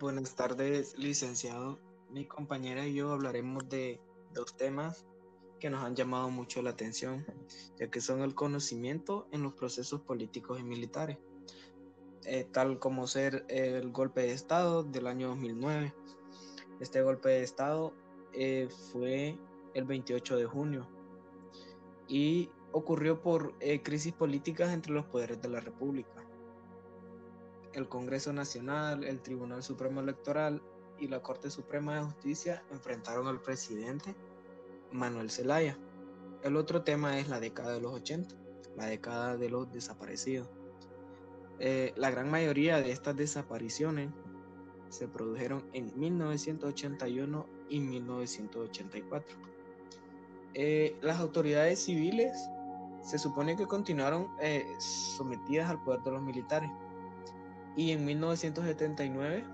Buenas tardes, licenciado. Mi compañera y yo hablaremos de dos temas que nos han llamado mucho la atención, ya que son el conocimiento en los procesos políticos y militares, eh, tal como ser el golpe de Estado del año 2009. Este golpe de Estado eh, fue el 28 de junio y ocurrió por eh, crisis políticas entre los poderes de la República el Congreso Nacional, el Tribunal Supremo Electoral y la Corte Suprema de Justicia enfrentaron al presidente Manuel Zelaya. El otro tema es la década de los 80, la década de los desaparecidos. Eh, la gran mayoría de estas desapariciones se produjeron en 1981 y 1984. Eh, las autoridades civiles se supone que continuaron eh, sometidas al poder de los militares y en 1979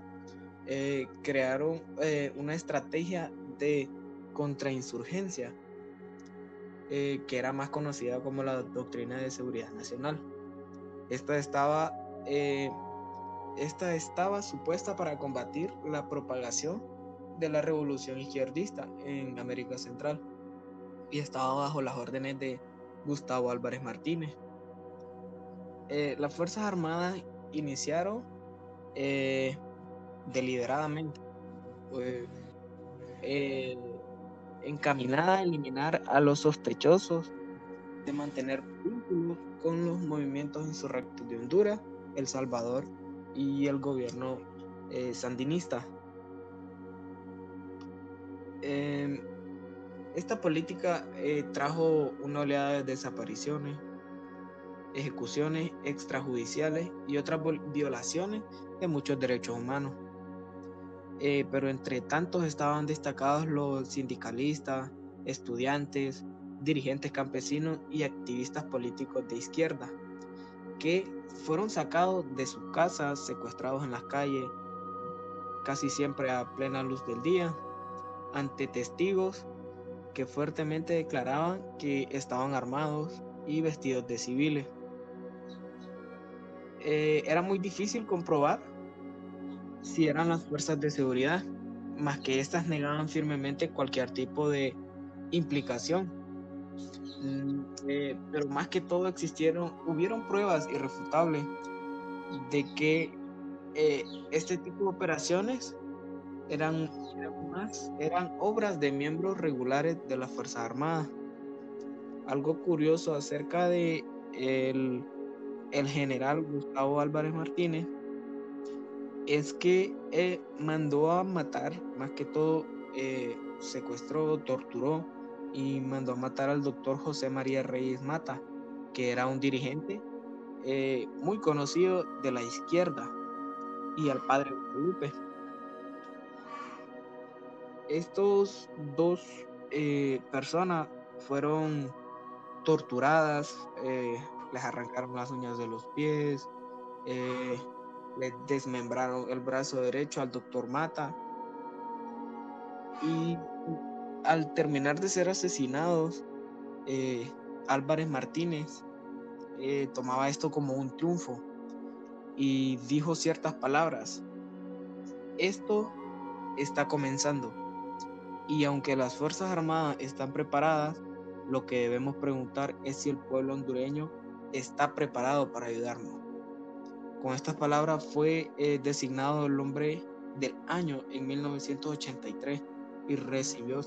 eh, crearon eh, una estrategia de contrainsurgencia eh, que era más conocida como la doctrina de seguridad nacional. Esta estaba, esta estaba supuesta para combatir la propagación de la revolución izquierdista en América Central y estaba bajo las órdenes de Gustavo Álvarez Martínez. las Fuerzas Armadas iniciaron eh, deliberadamente, pues, eh, encaminada a eliminar a los sospechosos de mantener vínculos con los movimientos insurrectos de Honduras, El Salvador y el gobierno eh, sandinista. Em, esta política trajo una oleada de desapariciones, ejecuciones extrajudiciales y otras violaciones de muchos derechos humanos. Eh, pero entre tantos estaban destacados los sindicalistas, estudiantes, dirigentes campesinos y activistas políticos de izquierda, que fueron sacados de sus casas, secuestrados en las calles, casi siempre a plena luz del día, ante testigos que fuertemente declaraban que estaban armados y vestidos de civiles. Eh, era muy difícil comprobar si eran las fuerzas de seguridad, más que éstas negaban firmemente cualquier tipo de implicación. Mm, eh, pero más que todo existieron, hubieron pruebas irrefutables de que eh, este tipo de operaciones eran, más, eran obras de miembros regulares de las Fuerzas Armadas. Algo curioso acerca de el el general Gustavo Álvarez Martínez es que eh, mandó a matar, más que todo eh, secuestró, torturó y mandó a matar al doctor José María Reyes Mata, que era un dirigente eh, muy conocido de la izquierda, y al padre Felipe. Estos dos personas fueron torturadas, les arrancaron las uñas de los pies, eh, le desmembraron el brazo derecho al doctor Mata. Y al terminar de ser asesinados, eh, Álvarez Martínez eh, tomaba esto como un triunfo y dijo ciertas palabras. Esto está comenzando y aunque las Fuerzas Armadas están preparadas, lo que debemos preguntar es si el pueblo hondureño está preparado para ayudarnos. Con estas palabras fue eh, designado el hombre del año en 1983 y recibió,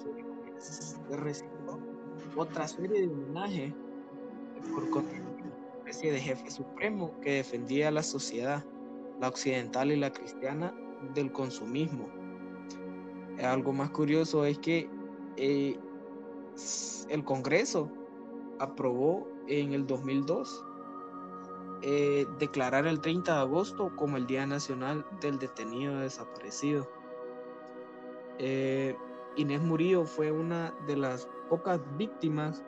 recibió otra serie de homenajes por una especie de jefe supremo que defendía la sociedad, la occidental y la cristiana, del consumismo. Algo más curioso es que eh, el Congreso aprobó en el 2002 eh, declarar el 30 de agosto como el Día Nacional del Detenido Desaparecido. Eh, Inés Murillo fue una de las pocas víctimas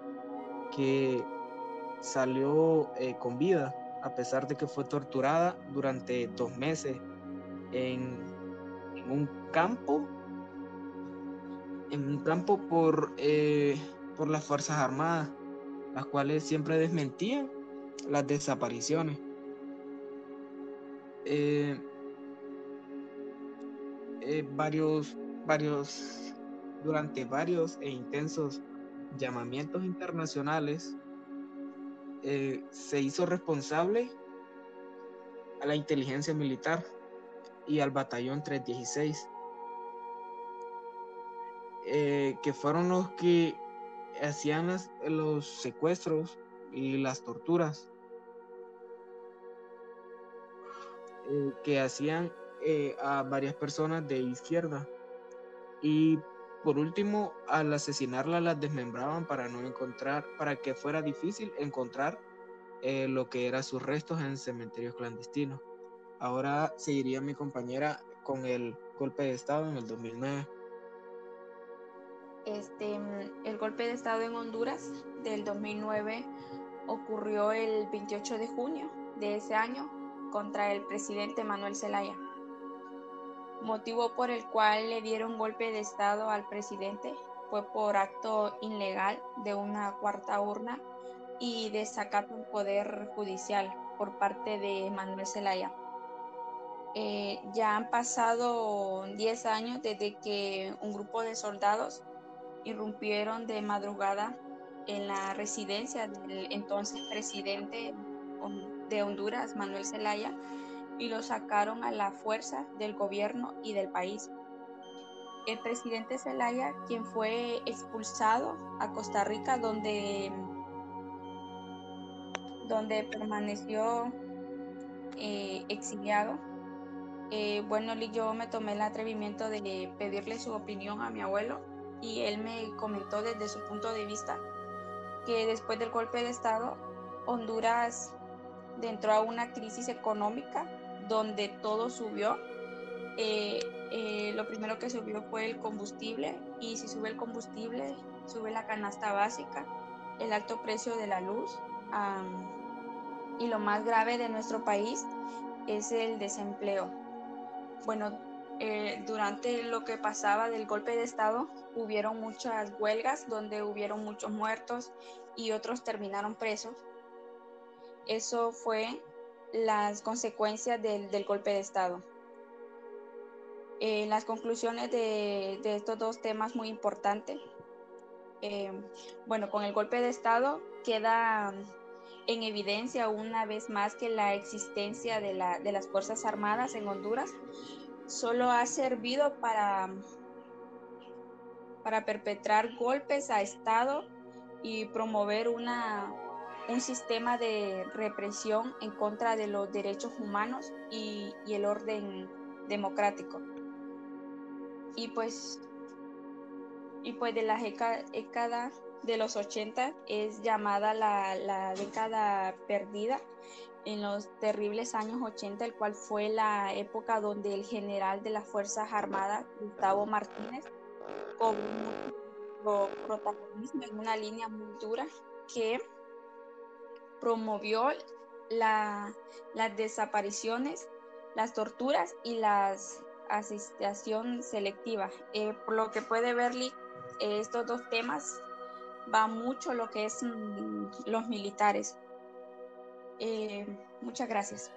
que salió eh, con vida, a pesar de que fue torturada durante dos meses en, en un campo, en un campo por, por las Fuerzas Armadas las cuales siempre desmentían las desapariciones. Eh, eh, varios, varios, durante varios e intensos llamamientos internacionales, eh, se hizo responsable a la inteligencia militar y al batallón 316, eh, que fueron los que hacían los secuestros y las torturas, eh, que hacían eh, a varias personas de izquierda. Y por último, al asesinarla las desmembraban para no encontrar, para que fuera difícil encontrar eh, lo que eran sus restos en cementerios clandestinos. Ahora seguiría mi compañera con el golpe de Estado en el 2009. Este, el golpe de Estado en Honduras del 2009 ocurrió el 28 de junio de ese año contra el presidente Manuel Zelaya, motivo por el cual le dieron golpe de Estado al presidente fue por acto ilegal de una cuarta urna y desacato un poder judicial por parte de Manuel Zelaya. Eh, ya han pasado 10 años desde que un grupo de soldados irrumpieron de madrugada en la residencia del entonces presidente de Honduras, Manuel Zelaya, y lo sacaron a la fuerza del gobierno y del país. El presidente Zelaya, quien fue expulsado a Costa Rica, donde, donde permaneció eh, exiliado, eh, bueno, yo me tomé el atrevimiento de pedirle su opinión a mi abuelo y él me comentó desde su punto de vista que después del golpe de Estado, Honduras entró a una crisis económica donde todo subió. Eh, eh, lo primero que subió fue el combustible y si sube el combustible, sube la canasta básica, el alto precio de la luz y lo más grave de nuestro país es el desempleo. Bueno, eh, durante lo que pasaba del golpe de Estado, hubieron muchas huelgas donde hubieron muchos muertos y otros terminaron presos. Eso fue las consecuencias del, golpe de Estado. En las conclusiones de, estos dos temas muy importantes, eh, bueno, con el golpe de Estado queda en evidencia una vez más que la existencia de, de las Fuerzas Armadas en Honduras solo ha servido para para perpetrar golpes a Estado y promover una, un sistema de represión en contra de los derechos humanos y, el orden democrático. Y pues, y pues de la década de los 80 es llamada la, la década perdida en los terribles años 80, el cual fue la época donde el general de las Fuerzas Armadas, Gustavo Martínez, con protagonismo en una línea muy dura que promovió las desapariciones, las torturas y las asistencia selectiva. Eh, por lo que puede ver, estos dos temas va mucho lo que es mm, los militares. Eh, muchas gracias.